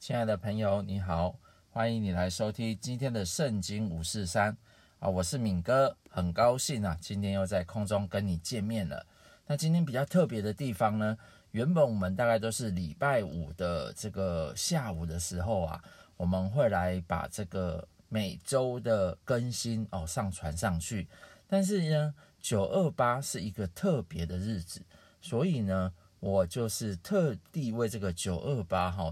亲爱的朋友，你好，欢迎你来收听今天的圣经五四三啊，我是敏哥，很高兴啊，今天又在空中跟你见面了。那今天比较特别的地方呢，原本我们大概都是礼拜五的这个下午的时候啊，我们会来把这个每周的更新哦上传上去，但是呢，九二八是一个特别的日子，所以呢。我就是特地为这个九二八哈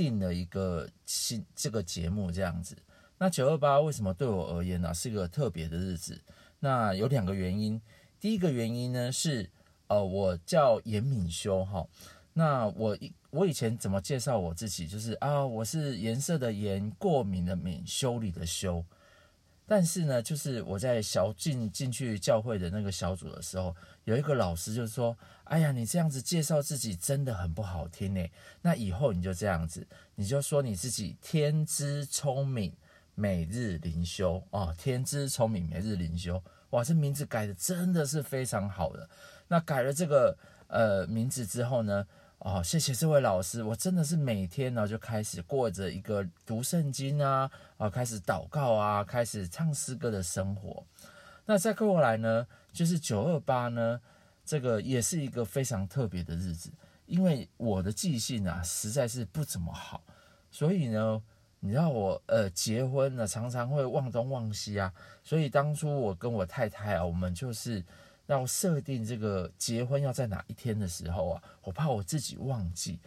定了一个新这个节目这样子。那九二八为什么对我而言呢、是一个特别的日子？那有两个原因。第一个原因呢是呃我叫严敏修哈。那我我以前怎么介绍我自己？就是啊我是颜色的颜，过敏的敏，修理的修。但是呢，就是我在小进进去教会的那个小组的时候，有一个老师就说：“哎呀，你这样子介绍自己真的很不好听呢。那以后你就这样子，你就说你自己天资聪明，每日灵修哦，天资聪明，每日灵修。哇，这名字改的真的是非常好的。那改了这个呃名字之后呢？”哦，谢谢这位老师，我真的是每天呢就开始过着一个读圣经啊，啊，开始祷告啊，开始唱诗歌的生活。那再过来呢，就是九二八呢，这个也是一个非常特别的日子，因为我的记性啊实在是不怎么好，所以呢，你知道我呃结婚呢常常会忘东忘西啊，所以当初我跟我太太啊，我们就是。要设定这个结婚要在哪一天的时候啊，我怕我自己忘记。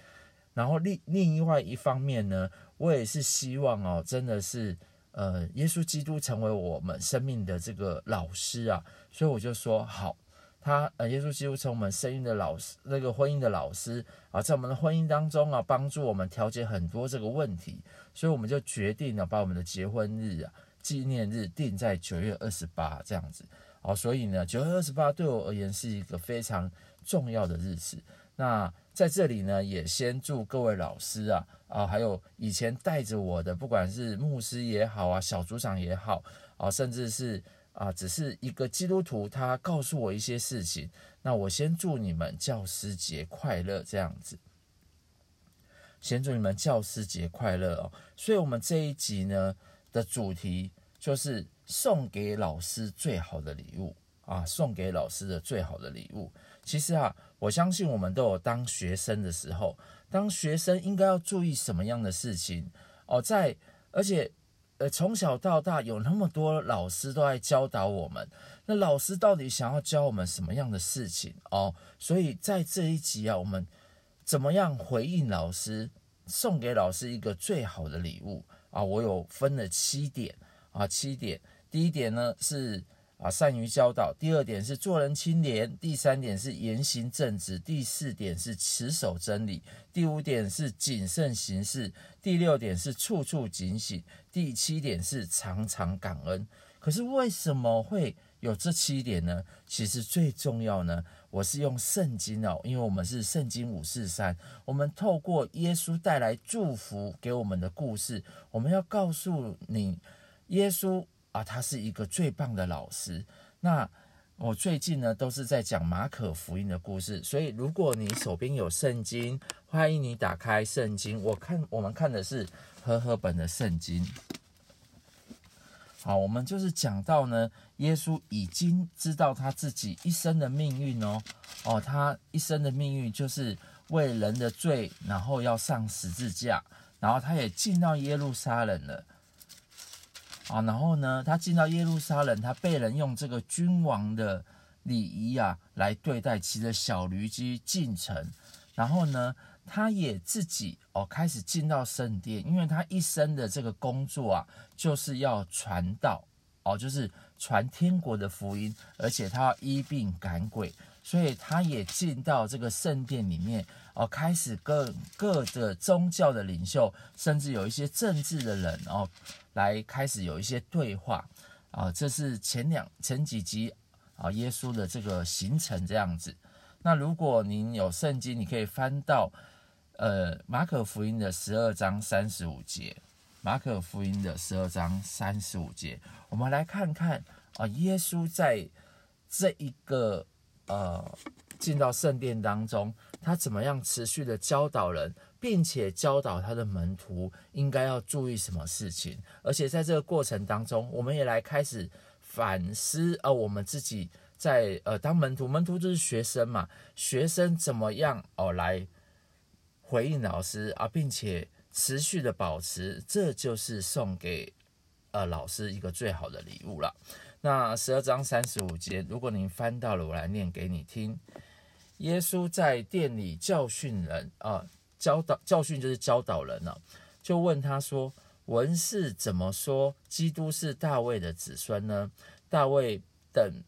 然后另另外一方面呢，我也是希望哦，真的是呃，耶稣基督成为我们生命的这个老师啊，所以我就说好，他呃，耶稣基督成为我们生命的老师，那个婚姻的老师啊，在我们的婚姻当中啊，帮助我们调节很多这个问题，所以我们就决定了把我们的结婚日啊，纪念日定在九月二十八这样子。好，所以呢，九月二十八对我而言是一个非常重要的日子。那在这里呢，也先祝各位老师啊啊，还有以前带着我的，不管是牧师也好啊，小组长也好啊，甚至是啊，只是一个基督徒，他告诉我一些事情，那我先祝你们教师节快乐，这样子。先祝你们教师节快乐哦。所以，我们这一集呢的主题就是。送给老师最好的礼物啊！送给老师的最好的礼物，其实啊，我相信我们都有当学生的时候，当学生应该要注意什么样的事情哦？在而且呃，从小到大有那么多老师都在教导我们，那老师到底想要教我们什么样的事情哦？所以在这一集啊，我们怎么样回应老师，送给老师一个最好的礼物啊？我有分了七点啊，七点。第一点呢是啊，善于教导，第二点是做人清廉，第三点是言行正直，第四点是持守真理，第五点是谨慎行事，第六点是处处警醒，第七点是常常感恩。可是为什么会有这七点呢？其实最重要呢，我是用圣经哦，因为我们是圣经五四三，我们透过耶稣带来祝福给我们的故事，我们要告诉你，耶稣。啊，他是一个最棒的老师。那我最近呢都是在讲马可福音的故事，所以如果你手边有圣经，欢迎你打开圣经。我看我们看的是和合本的圣经。好，我们就是讲到呢，耶稣已经知道他自己一生的命运哦，哦，他一生的命运就是为人的罪，然后要上十字架，然后他也进到耶路撒冷了。啊，然后呢，他进到耶路撒冷，他被人用这个君王的礼仪啊来对待，骑着小驴駒进城。然后呢，他也自己哦开始进到圣殿，因为他一生的这个工作啊，就是要传道哦，就是传天国的福音，而且他要医病赶鬼，所以他也进到这个圣殿里面哦，开始跟各个宗教的领袖，甚至有一些政治的人哦。来开始有一些对话。啊，这是前两前几集啊，耶稣的这个行程这样子。那如果您有圣经，你可以翻到呃马可福音的十二章三十五节，马可福音的十二章三十五节，我们来看看啊，耶稣在这一个呃进到圣殿当中，他怎么样持续的教导人，并且教导他的门徒应该要注意什么事情。而且在这个过程当中，我们也来开始反思，呃，我们自己在呃当门徒，门徒就是学生嘛，学生怎么样哦、来回应老师啊，并且持续的保持，这就是送给呃老师一个最好的礼物了。那十二章三十五节，如果您翻到了，我来念给你听。耶稣在店里教训人啊，教导教训就是教导人了，就问他说：“文士怎么说基督是大卫的子孙呢？”大卫等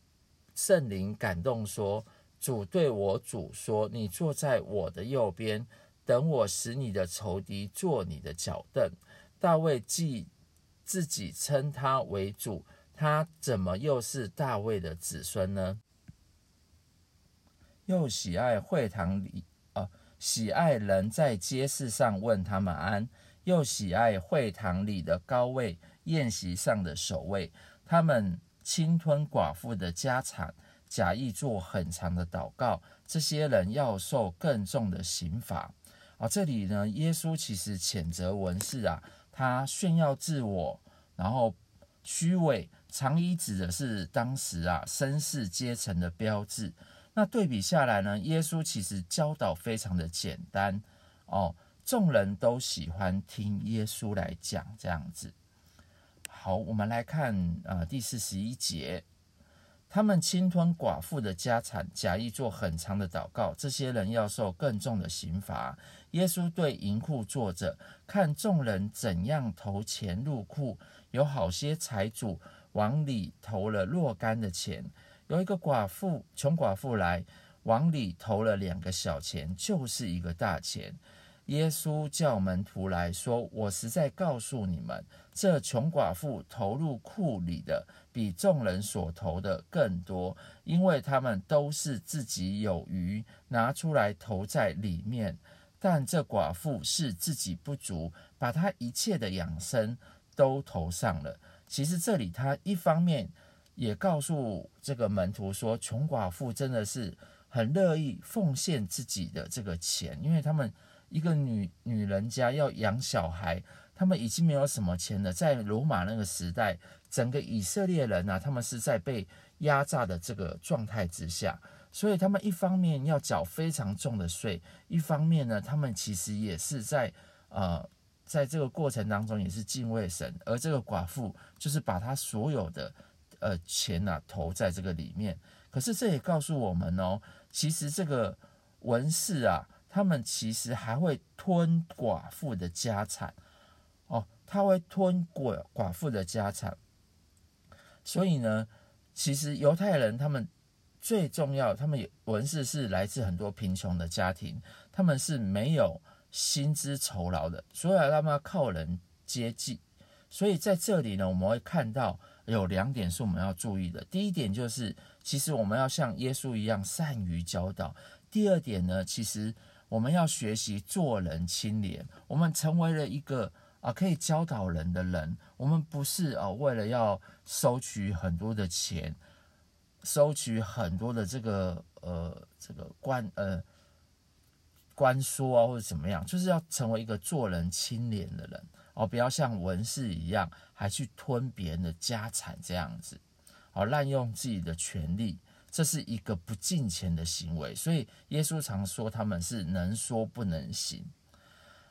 圣灵感动说：“主对我主说，你坐在我的右边，等我使你的仇敌坐你的脚凳。”大卫既自己称他为主。他怎么又是大卫的子孙呢？又喜爱会堂里、喜爱人在街市上问他们安，又喜爱会堂里的高位，宴席上的首位。他们侵吞寡妇的家产，假意做很长的祷告。这些人要受更重的刑罚啊、这里呢，耶稣其实谴责文士啊，他炫耀自我，然后虚伪。长衣指的是当时啊绅士阶层的标志。那对比下来呢，耶稣其实教导非常的简单哦，众人都喜欢听耶稣来讲这样子。好，我们来看、呃、第四十一节，他们侵吞寡妇的家产，假意做很长的祷告。这些人要受更重的刑罚。耶稣对银库坐着，看众人怎样投钱入库，有好些财主。往里投了若干的钱，有一个寡妇，穷寡妇来，往里投了两个小钱，就是一个大钱。耶稣叫门徒来说：“我实在告诉你们，这穷寡妇投入库里的，比众人所投的更多，因为他们都是自己有余，拿出来投在里面。但这寡妇是自己不足，把她一切的养生都投上了。”其实这里他一方面也告诉这个门徒说，穷寡妇真的是很乐意奉献自己的这个钱，因为他们一个女女人家要养小孩，他们已经没有什么钱了。在罗马那个时代，整个以色列人啊，他们是在被压榨的这个状态之下，所以他们一方面要缴非常重的税，一方面呢，他们其实也是在呃。在这个过程当中，也是敬畏神，而这个寡妇就是把她所有的呃钱呐、啊、投在这个里面。可是这也告诉我们哦，其实这个文士啊，他们其实还会吞寡妇的家产哦，他会吞寡寡妇的家产。所以呢，其实犹太人他们最重要，他们文士是来自很多贫穷的家庭，他们是没有。薪资酬劳的，所以他们要靠人接济。所以在这里呢，我们会看到有两点是我们要注意的。第一点就是，其实我们要像耶稣一样善于教导。第二点呢，其实我们要学习做人清廉。我们成为了一个啊可以教导人的人。我们不是啊为了要收取很多的钱，收取很多的这个呃这个关呃。关说啊，或者怎么样，就是要成为一个做人清廉的人哦，不要像文士一样，还去吞别人的家产这样子，哦，滥用自己的权利，这是一个不敬虔的行为。所以耶稣常说他们是能说不能行。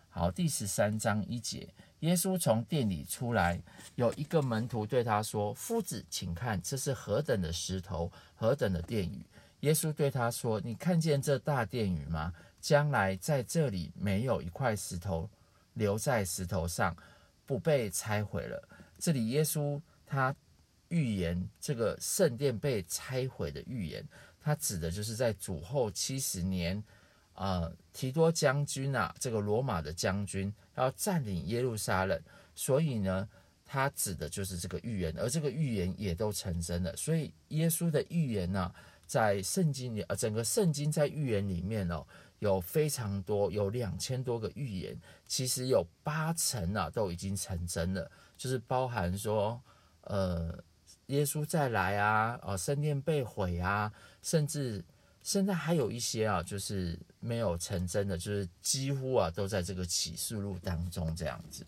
好，第十三章一节，耶稣从店里出来，有一个门徒对他说：“夫子，请看，这是何等的石头，何等的殿宇。”耶稣对他说：“你看见这大殿宇吗？”将来在这里没有一块石头留在石头上不被拆毁了。这里耶稣他预言这个圣殿被拆毁的预言，他指的就是在主后七十年，呃，提多将军啊，这个罗马的将军要占领耶路撒冷，所以呢，他指的就是这个预言，而这个预言也都成真了。所以耶稣的预言呢、啊，在圣经里，呃，整个圣经在预言里面哦。有非常多，有两千多个预言，其实有八成啊都已经成真了，就是包含说，呃，耶稣再来啊，哦，圣殿被毁啊，甚至现在还有一些啊，就是没有成真的，就是几乎啊都在这个启示录当中这样子。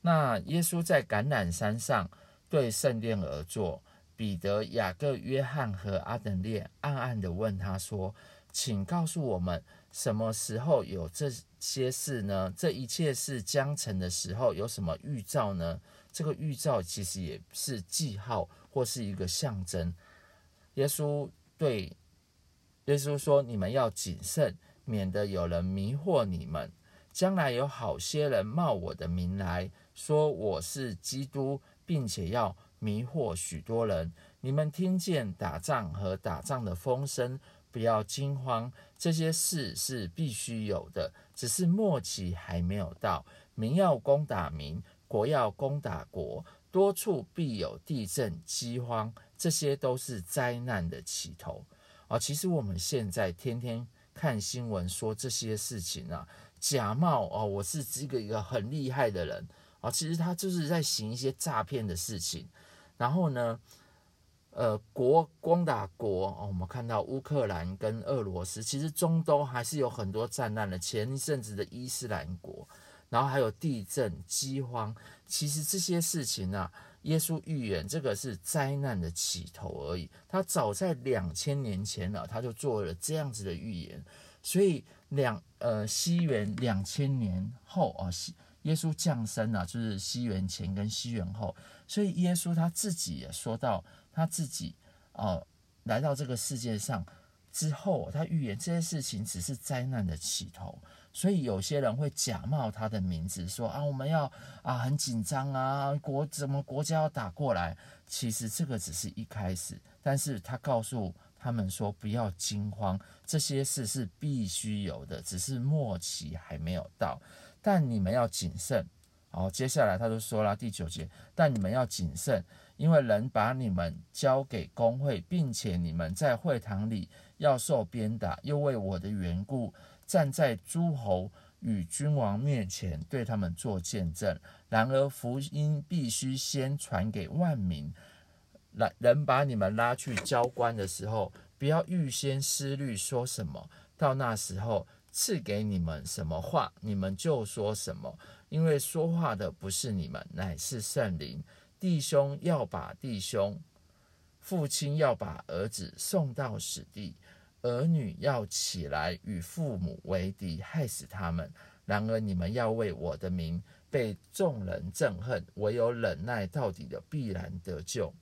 那耶稣在橄榄山上对圣殿而坐，彼得、雅各、约翰和阿等烈暗暗地问他说：“请告诉我们，什么时候有这些事呢？这一切是将成的时候，有什么预兆呢？这个预兆其实也是记号或是一个象征。”耶稣对耶稣说：“你们要谨慎，免得有人迷惑你们。将来有好些人冒我的名来。”说我是基督，并且要迷惑许多人。你们听见打仗和打仗的风声，不要惊慌。这些事是必须有的，只是末期还没有到。民要攻打民，国要攻打国，多处必有地震、饥荒，这些都是灾难的起头。啊，其实我们现在天天看新闻说这些事情啊，假冒哦，我是这个一个很厉害的人。啊，其实他就是在行一些诈骗的事情，然后呢，呃，国攻打国哦，我们看到乌克兰跟俄罗斯，其实中东还是有很多战乱的。前一阵子的伊斯兰国，然后还有地震、饥荒，其实这些事情啊，耶稣预言这个是灾难的起头而已。他早在两千年前了，他就做了这样子的预言。所以两呃西元两千年后啊西。耶稣降生啊，就是西元前跟西元后，所以耶稣他自己也说到，他自己呃来到这个世界上之后，他预言这些事情只是灾难的起头，所以有些人会假冒他的名字说啊，我们要啊很紧张啊，国怎么国家要打过来，其实这个只是一开始，但是他告诉他们说不要惊慌，这些事是必须有的，只是末期还没有到。但你们要谨慎，好，接下来他就说了第九节，但你们要谨慎，因为人把你们交给公会，并且你们在会堂里要受鞭打，又为我的缘故站在诸侯与君王面前对他们做见证。然而福音必须先传给万民。来，人把你们拉去交官的时候，不要预先思虑说什么，到那时候。赐给你们什么话，你们就说什么，因为说话的不是你们，乃是圣灵。弟兄要把弟兄，父亲要把儿子送到死地，儿女要起来与父母为敌，害死他们。然而你们要为我的名被众人憎恨，唯有忍耐到底的，必然得救。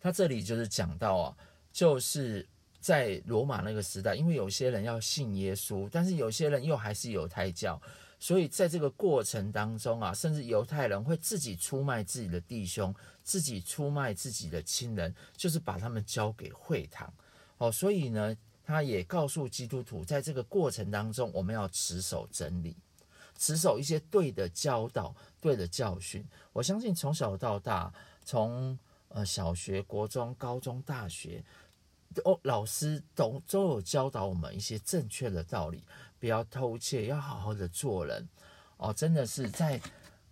他这里就是讲到啊，就是。在罗马那个时代，因为有些人要信耶稣，但是有些人又还是犹太教，所以在这个过程当中啊，甚至犹太人会自己出卖自己的弟兄，自己出卖自己的亲人，就是把他们交给会堂。哦，所以呢，他也告诉基督徒，在这个过程当中，我们要持守真理，持守一些对的教导、对的教训。我相信从小到大，从呃小学、国中、高中、大学。哦，老师都都有教导我们一些正确的道理，不要偷窃，要好好的做人。哦，真的是在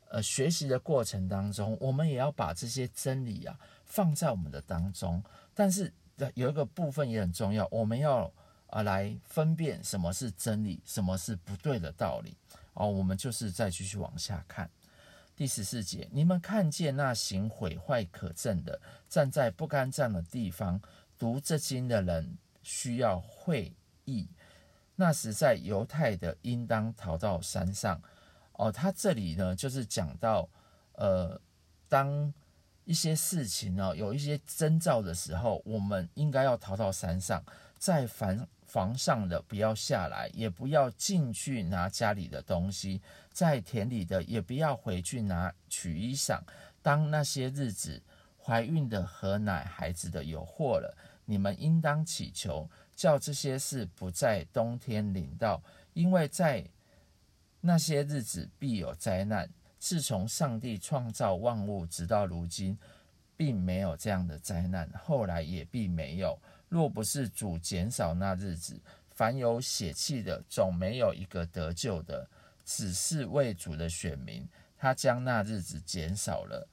呃学习的过程当中，我们也要把这些真理啊放在我们的当中。但是有一个部分也很重要，我们要啊来分辨什么是真理，什么是不对的道理。哦，我们就是再继续往下看第十四节，你们看见那行毁坏可憎的，站在不干站的地方。读这经的人需要会意。那时在犹太的，应当逃到山上。哦，他这里呢，就是讲到，呃，当一些事情呢，有一些征兆的时候，我们应该要逃到山上，在房房上的不要下来，也不要进去拿家里的东西，在田里的也不要回去拿取衣裳。当那些日子，怀孕的和奶孩子的有祸了，你们应当祈求，叫这些事不在冬天临到，因为在那些日子必有灾难。自从上帝创造万物直到如今，并没有这样的灾难，后来也必没有。若不是主减少那日子，凡有血气的总没有一个得救的，只是为主的选民，他将那日子减少了。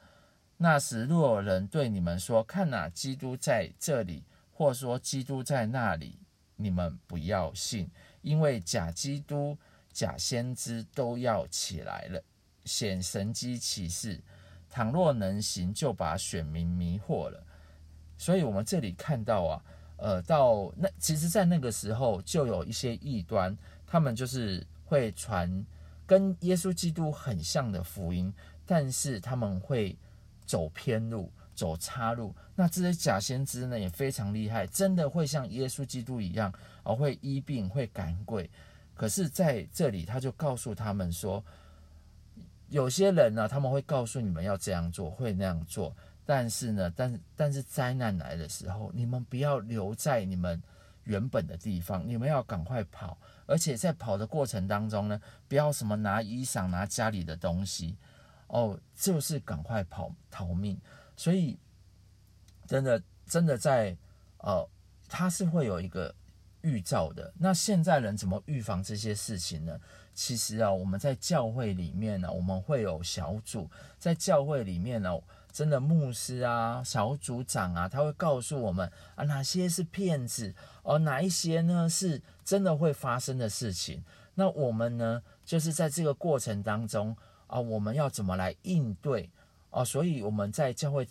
那时，若有人对你们说：“看哪，基督在这里，”或说基督在那里，你们不要信，因为假基督、假先知都要起来了，显神迹奇事。倘若能行，就把选民迷惑了。所以，我们这里看到啊，呃，到那其实，在那个时候，就有一些异端，他们就是会传跟耶稣基督很像的福音，但是他们会走偏路。走岔路，那这些假先知呢也非常厉害，真的会像耶稣基督一样，而会医病、会赶鬼。可是在这里，他就告诉他们说，有些人呢，他们会告诉你们要这样做，会那样做，但是呢，但但是灾难来的时候，你们不要留在你们原本的地方，你们要赶快跑，而且在跑的过程当中呢，不要什么拿衣裳、拿家里的东西，哦，就是赶快跑逃命。所以，真的，真的在，呃，他是会有一个预兆的。那现在人怎么预防这些事情呢？其实啊，我们在教会里面呢，我们会有小组，在教会里面呢，真的牧师啊、小组长啊，他会告诉我们啊，哪些是骗子，而哪一些呢是真的会发生的事情。那我们呢，就是在这个过程当中啊，我们要怎么来应对？啊，所以我们在教会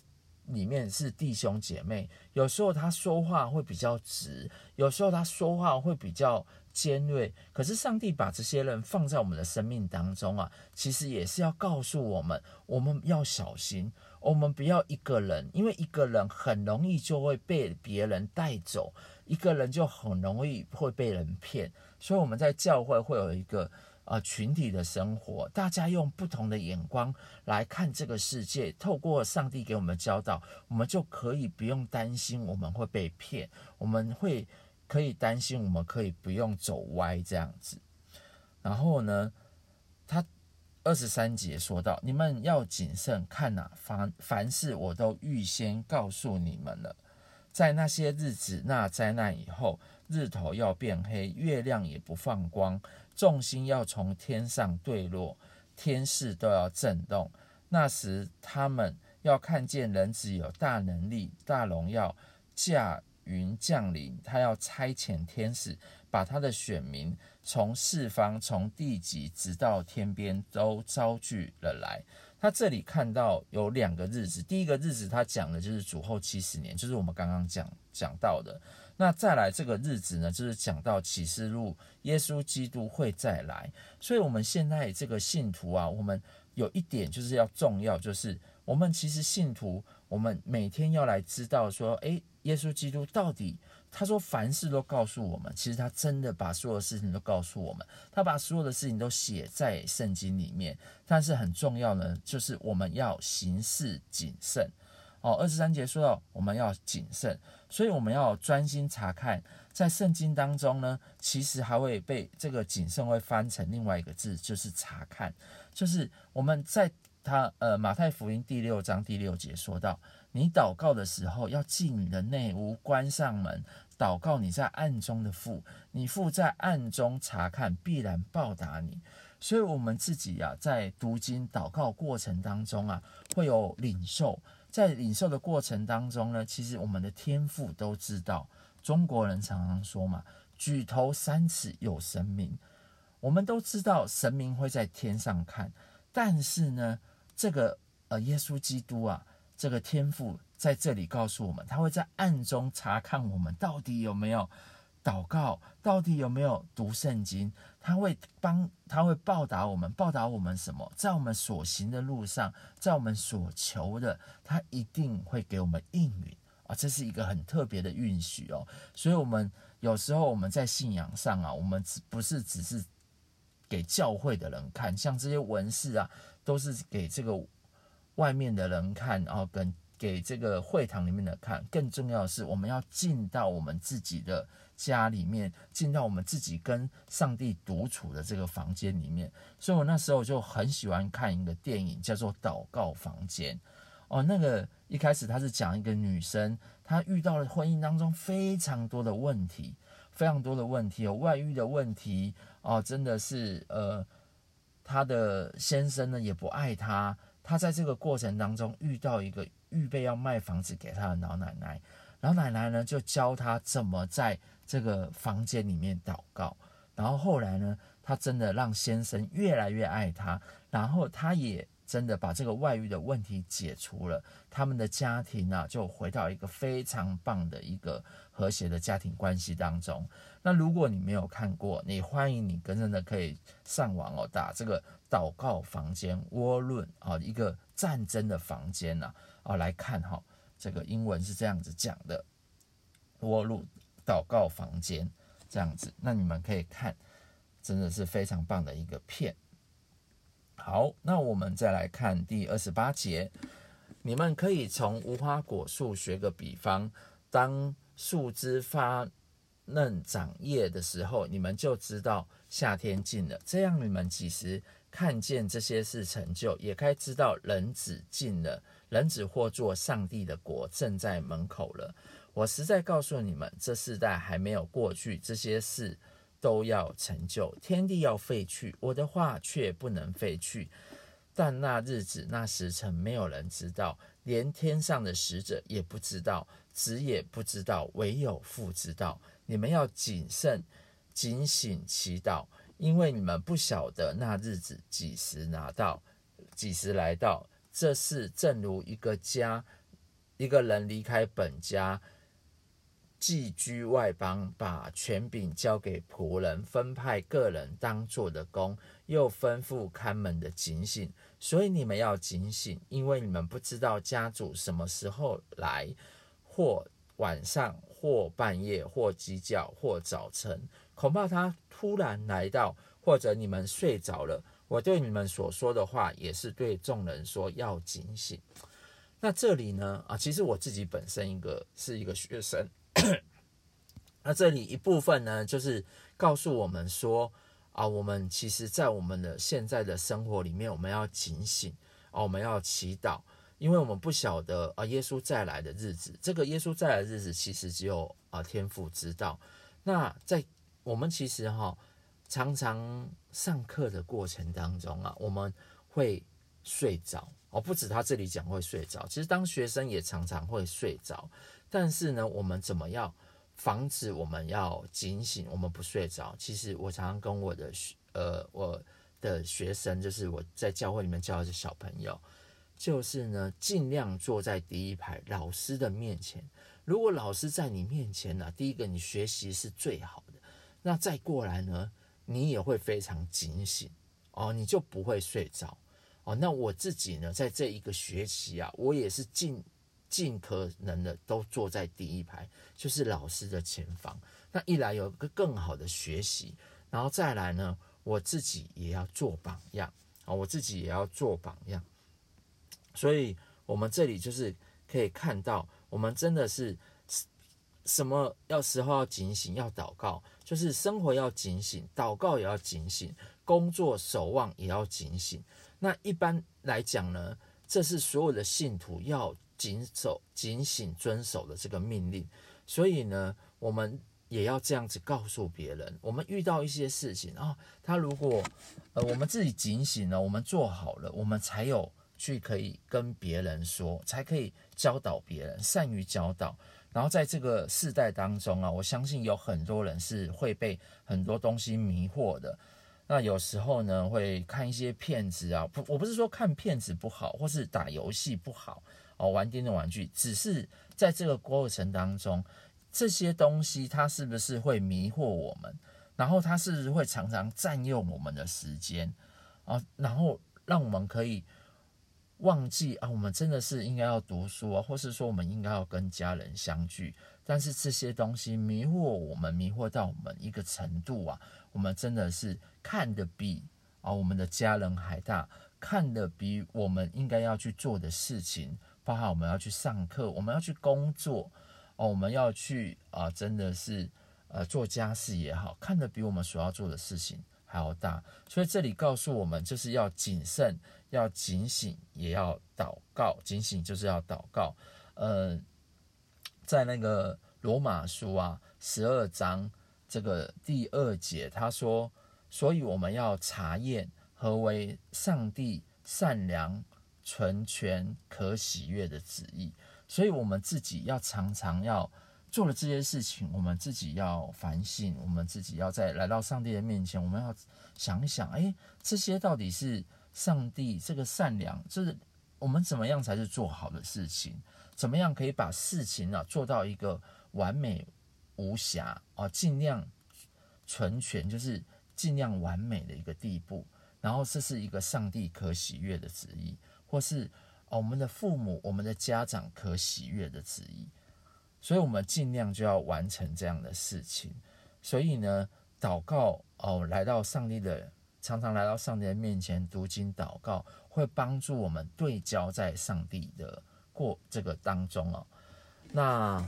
里面是弟兄姐妹，有时候他说话会比较直，有时候他说话会比较尖锐。可是上帝把这些人放在我们的生命当中啊，其实也是要告诉我们，我们要小心，我们不要一个人，因为一个人很容易就会被别人带走，一个人就很容易会被人骗。所以我们在教会会有一个。啊，群体的生活，大家用不同的眼光来看这个世界。透过上帝给我们教导，我们就可以不用担心我们会被骗，我们会可以担心，我们可以不用走歪这样子。然后呢，他二十三节说到：“你们要谨慎看哪，凡凡事我都预先告诉你们了。在那些日子，那灾难以后，日头要变黑，月亮也不放光。”重心要从天上坠落，天势都要震动。那时，他们要看见人子有大能力、大荣耀，驾云降临。他要差遣天使，把他的选民从四方、从地极直到天边都招聚了来。他这里看到有两个日子，第一个日子他讲的就是主后七十年，就是我们刚刚讲讲到的。那再来这个日子呢，就是讲到启示录，耶稣基督会再来。所以，我们现在这个信徒啊，我们有一点就是要重要，就是我们其实信徒，我们每天要来知道说，诶，耶稣基督到底他说凡事都告诉我们，其实他真的把所有的事情都告诉我们，他把所有的事情都写在圣经里面。但是很重要呢，就是我们要行事谨慎。哦，二十三节说到我们要谨慎，所以我们要专心查看。在圣经当中呢，其实还会被这个谨慎会翻成另外一个字，就是查看。就是我们在他呃马太福音第六章第六节说到，你祷告的时候要进你的内屋，关上门，祷告你在暗中的父，你父在暗中查看，必然报答你。所以，我们自己呀、啊，在读经祷告过程当中啊，会有领受。在领受的过程当中呢，其实我们的天父都知道。中国人常常说嘛，“举头三尺有神明”，我们都知道神明会在天上看。但是呢，这个呃，耶稣基督啊，这个天父在这里告诉我们，他会在暗中查看我们到底有没有。祷告到底有没有读圣经？他会帮，他会报答我们，报答我们什么？在我们所行的路上，在我们所求的，他一定会给我们应允啊！这是一个很特别的允许哦。所以，我们有时候我们在信仰上啊，我们不是只是给教会的人看，像这些文士啊，都是给这个外面的人看啊，跟给这个会堂里面的看。更重要的是，我们要进到我们自己的。家里面进到我们自己跟上帝独处的这个房间里面，所以我那时候就很喜欢看一个电影，叫做《祷告房间》。哦，那个一开始他是讲一个女生，她遇到了婚姻当中非常多的问题，非常多的问题，有外遇的问题哦，真的是呃，她的先生呢也不爱她，她在这个过程当中遇到一个预备要卖房子给她的老奶奶。老奶奶呢就教她怎么在这个房间里面祷告。然后后来呢，他真的让先生越来越爱他，然后他也真的把这个外遇的问题解除了，他们的家庭啊就回到一个非常棒的一个和谐的家庭关系当中。那如果你没有看过，你欢迎你跟真的可以上网哦，打这个祷告房间 War Room 啊，一个战争的房间呐啊来看哈，这个英文是这样子讲的，War Room 祷告房间这样子，那你们可以看，真的是非常棒的一个片。好，那我们再来看第二十八节，你们可以从无花果树学个比方，当树枝发。嫩长叶的时候，你们就知道夏天近了。这样，你们几时看见这些事成就，也该知道人子近了，人子或作上帝的国正在门口了。我实在告诉你们，这世代还没有过去，这些事都要成就。天地要废去，我的话却不能废去。但那日子、那时辰，没有人知道，连天上的使者也不知道，子也不知道，唯有父知道。你们要谨慎、警醒、祈祷，因为你们不晓得那日子几时拿到，几时来到。这事正如一个家，一个人离开本家，寄居外邦，把权柄交给仆人，分派个人当做的工，又吩咐看门的警醒。所以你们要警醒，因为你们不知道家主什么时候来，或晚上。或半夜，或鸡叫，或早晨，恐怕他突然来到，或者你们睡着了。我对你们所说的话，也是对众人说，要警醒。那这里呢？啊，其实我自己本身一个是一个学生。那这里一部分呢，就是告诉我们说，啊，我们其实在我们的现在的生活里面，我们要警醒，啊，我们要祈祷。因为我们不晓得啊，耶稣再来的日子，这个耶稣再来的日子，其实只有啊天父知道。那在我们其实哈，常常上课的过程当中啊，我们会睡着哦，不止他这里讲会睡着，其实当学生也常常会睡着。但是呢，我们怎么样防止我们要警醒，我们不睡着？其实我常常跟我的学呃我的学生，就是我在教会里面教的是小朋友。就是呢，尽量坐在第一排老师的面前。如果老师在你面前呢，第一个你学习是最好的。那再过来呢，你也会非常警醒哦，你就不会睡着哦。那我自己呢，在这一个学期啊，我也是尽尽可能的都坐在第一排，就是老师的前方。那一来有一个更好的学习，然后再来呢，我自己也要做榜样啊，我自己也要做榜样。所以，我们这里就是可以看到，我们真的是什么要时候要警醒，要祷告，就是生活要警醒，祷告也要警醒，工作守望也要警醒。那一般来讲呢，这是所有的信徒要谨守、警醒、遵守的这个命令。所以呢，我们也要这样子告诉别人，我们遇到一些事情啊，他如果呃我们自己警醒了，我们做好了，我们才有。去可以跟别人说，才可以教导别人，善于教导。然后在这个世代当中啊，我相信有很多人是会被很多东西迷惑的。那有时候呢，会看一些骗子啊，不，我不是说看骗子不好，或是打游戏不好哦，玩电动玩具，只是在这个过程当中，这些东西它是不是会迷惑我们？然后它是不是会常常占用我们的时间啊？然后让我们可以。忘记啊，我们真的是应该要读书啊，或是说我们应该要跟家人相聚，但是这些东西迷惑我们，迷惑到我们一个程度啊，我们真的是看得比啊我们的家人还大，看得比我们应该要去做的事情，包含我们要去上课，我们要去工作，哦，我们要去啊，真的是呃做家事也好，看得比我们所要做的事情还要大，所以这里告诉我们，就是要谨慎。要警醒，也要祷告。警醒就是要祷告。呃，在那个罗马书啊，十二章这个第二节，他说：“所以我们要查验何为上帝善良、纯全、可喜悦的旨意。”所以我们自己要常常要做了这些事情，我们自己要反省，我们自己要在来到上帝的面前，我们要想一想，哎，这些到底是上帝这个善良，就是我们怎么样才是做好的事情？怎么样可以把事情啊做到一个完美无瑕啊，尽量纯全，就是尽量完美的一个地步。然后这是一个上帝可喜悦的旨意，或是哦我们的父母、我们的家长可喜悦的旨意。所以，我们尽量就要完成这样的事情。所以呢，祷告哦，来到上帝的，常常来到上帝的面前读经祷告，会帮助我们对焦在上帝的。过这个当中哦，那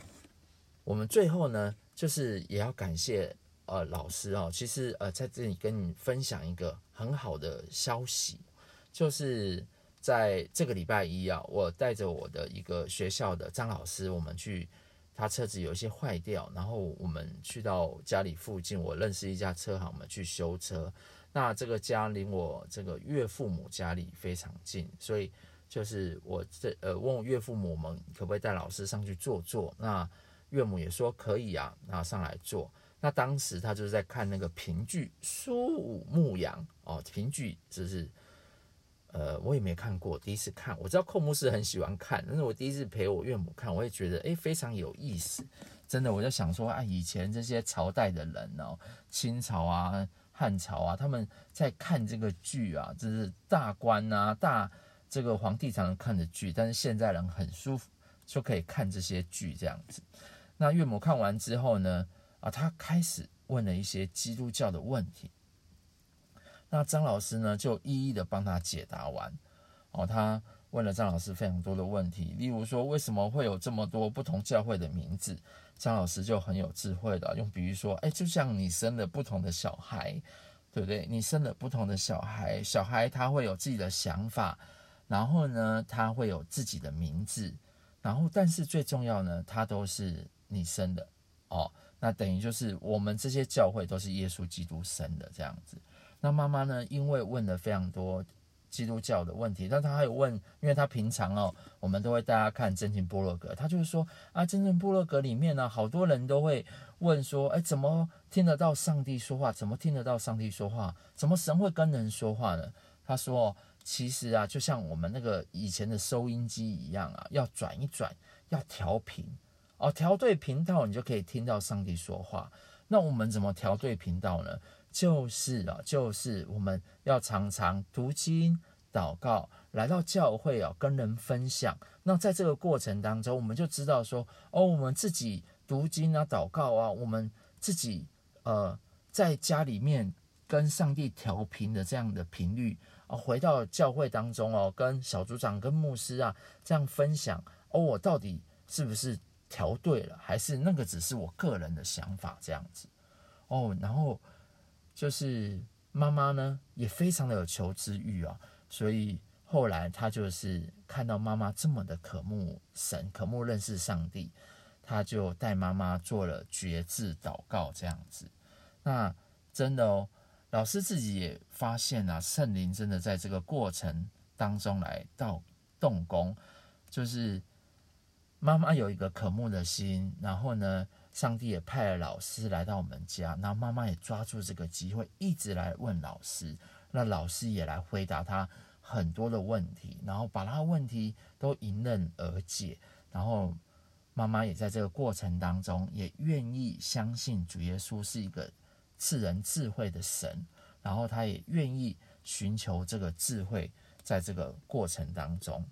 我们最后呢，就是也要感谢呃老师哦。其实呃在这里跟你分享一个很好的消息，就是在这个礼拜一啊，我带着我的一个学校的张老师，我们去他车子有一些坏掉，然后我们去到家里附近，我认识一家车行，我们去修车。那这个家离我这个岳父母家里非常近，所以。就是我这呃问我岳父母们可不可以带老师上去坐坐，那岳母也说可以啊，那上来坐。那当时他就是在看那个评剧《苏武牧羊》哦，评剧就是呃我也没看过，第一次看。我知道寇牧师很喜欢看，但是我第一次陪我岳母看，我也觉得诶非常有意思。真的，我就想说啊，以前这些朝代的人哦，清朝啊、汉朝啊，他们在看这个剧啊，就是大官啊大。这个皇帝常常看的剧，但是现在人很舒服，就可以看这些剧这样子。那岳母看完之后呢，啊，他开始问了一些基督教的问题。那张老师呢，就一一的帮他解答完。哦，他问了张老师非常多的问题，例如说为什么会有这么多不同教会的名字？张老师就很有智慧的用比喻说，哎，就像你生了不同的小孩，对不对？你生了不同的小孩，小孩他会有自己的想法。然后呢，他会有自己的名字，然后但是最重要呢，他都是你生的哦。那等于就是我们这些教会都是耶稣基督生的这样子。那妈妈呢，因为问了非常多基督教的问题，但她还有问，因为她平常哦，我们都会带她看真情部落格，她就是说啊，真情部落格里面呢，好多人都会问说，哎，怎么听得到上帝说话？怎么听得到上帝说话？怎么神会跟人说话呢？她说。其实啊，就像我们那个以前的收音机一样啊，要转一转，要调频哦，调对频道，你就可以听到上帝说话。那我们怎么调对频道呢？就是啊，就是我们要常常读经、祷告，来到教会啊，跟人分享。那在这个过程当中，我们就知道说，哦，我们自己读经啊、祷告啊，我们自己呃，在家里面跟上帝调频的这样的频率啊。回到教会当中哦，跟小组长、跟牧师啊这样分享哦，我到底是不是调对了，还是那个只是我个人的想法这样子哦？然后就是妈妈呢也非常的有求知欲啊，所以后来他就是看到妈妈这么的渴慕神、渴慕认识上帝，他就带妈妈做了决志祷告这样子。那真的哦。老师自己也发现啊，圣灵真的在这个过程当中来到动工，就是妈妈有一个渴慕的心，然后呢，上帝也派了老师来到我们家，那妈妈也抓住这个机会，一直来问老师，那老师也来回答他很多的问题，然后把他的问题都迎刃而解，然后妈妈也在这个过程当中也愿意相信主耶稣是一个。赐人智慧的神，然后他也愿意寻求这个智慧，在这个过程当中，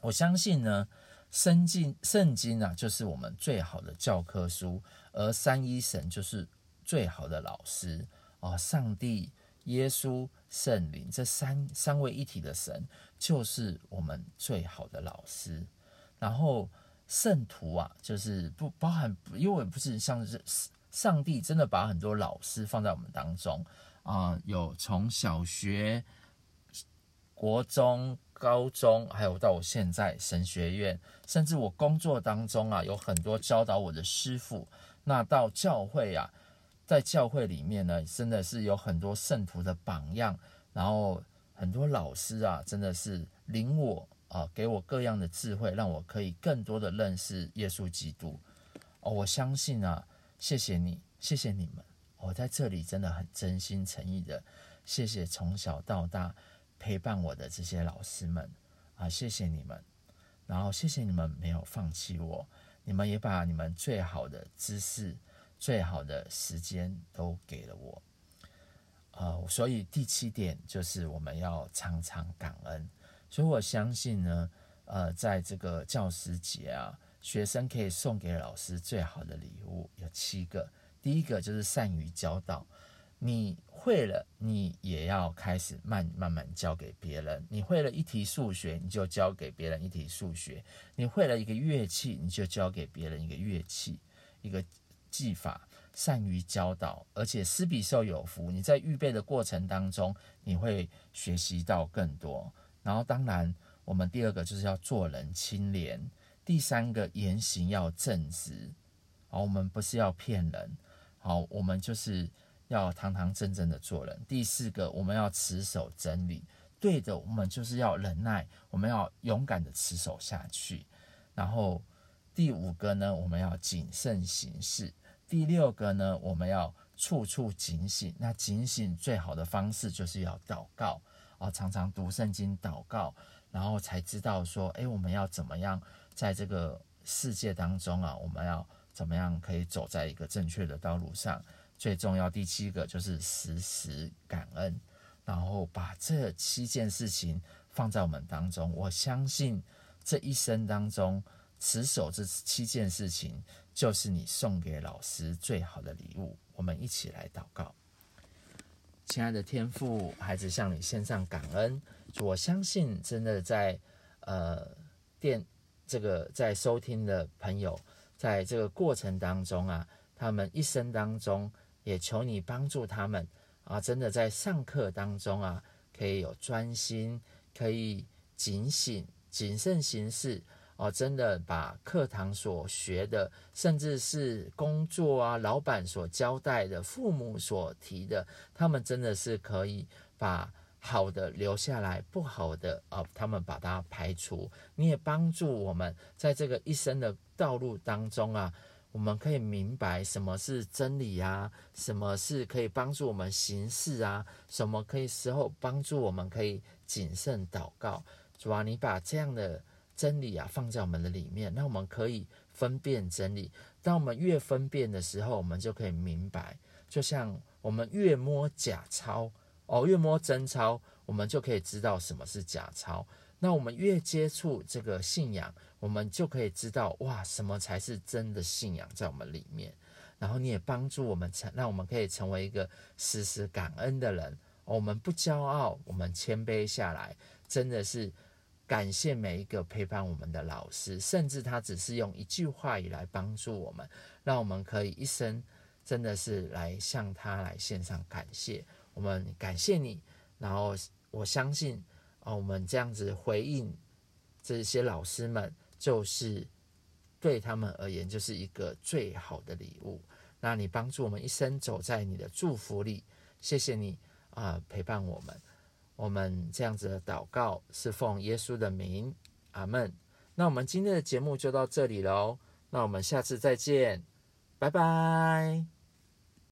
我相信呢，圣经圣经啊，就是我们最好的教科书，而三一神就是最好的老师啊，上帝、耶稣、圣灵这三三位一体的神，就是我们最好的老师。然后圣徒啊，就是不包含，因为不是像是。上帝真的把很多老师放在我们当中啊、有从小学、国中、高中，还有到我现在神学院，甚至我工作当中啊，有很多教导我的师傅。那到教会啊，在教会里面呢，真的是有很多圣徒的榜样，然后很多老师啊，真的是领我啊、给我各样的智慧，让我可以更多的认识耶稣基督。哦，我相信啊，谢谢你，谢谢你们，我在这里真的很真心诚意的，谢谢从小到大陪伴我的这些老师们啊，谢谢你们，然后谢谢你们没有放弃我，你们也把你们最好的知识、最好的时间都给了我。呃，所以第七点就是我们要常常感恩。所以我相信呢，呃，在这个教师节啊，学生可以送给老师最好的礼物有七个。第一个就是善于教导，你会了，你也要开始慢慢慢教给别人。你会了一题数学，你就教给别人一题数学；你会了一个乐器，你就教给别人一个乐器，一个技法。善于教导，而且施比受有福。你在预备的过程当中，你会学习到更多。然后，当然，我们第二个就是要做人清廉，第三个言行要正直。好，我们不是要骗人，好，我们就是要堂堂正正的做人。第四个，我们要持守真理，对的，我们就是要忍耐，我们要勇敢的持守下去。然后第五个呢，我们要谨慎行事。第六个呢，我们要处处警醒。那警醒最好的方式就是要祷告。啊，常常读圣经、祷告，然后才知道说，诶，我们要怎么样在这个世界当中啊？我们要怎么样可以走在一个正确的道路上？最重要第七个就是时时感恩，然后把这七件事情放在我们当中。我相信这一生当中持守这七件事情，就是你送给老师最好的礼物。我们一起来祷告。亲爱的天父，孩子向你献上感恩。我相信，真的在呃电这个在收听的朋友，在这个过程当中啊，他们一生当中也求你帮助他们啊，真的在上课当中啊，可以有专心，可以警醒、谨慎行事。哦，真的把课堂所学的，甚至是工作啊，老板所交代的，父母所提的，他们真的是可以把好的留下来，不好的啊，他们把它排除。你也帮助我们在这个一生的道路当中啊，我们可以明白什么是真理啊，什么是可以帮助我们行事啊，什么可以时候帮助我们可以谨慎祷告。主啊，你把这样的。真理啊，放在我们的里面，那我们可以分辨真理。当我们越分辨的时候，我们就可以明白。就像我们越摸假钞哦，越摸真钞，我们就可以知道什么是假钞。那我们越接触这个信仰，我们就可以知道哇，什么才是真的信仰在我们里面。然后你也帮助我们成，让我们可以成为一个时时感恩的人。我们不骄傲，我们谦卑下来，真的是。感谢每一个陪伴我们的老师，甚至他只是用一句话语来帮助我们，让我们可以一生真的是来向他来献上感谢。我们感谢你，然后我相信啊，我们这样子回应这些老师们，就是对他们而言就是一个最好的礼物。那你帮助我们一生走在你的祝福里，谢谢你啊，陪伴我们。我们这样子的祷告是奉耶稣的名，阿门。那我们今天的节目就到这里喽，那我们下次再见，拜拜。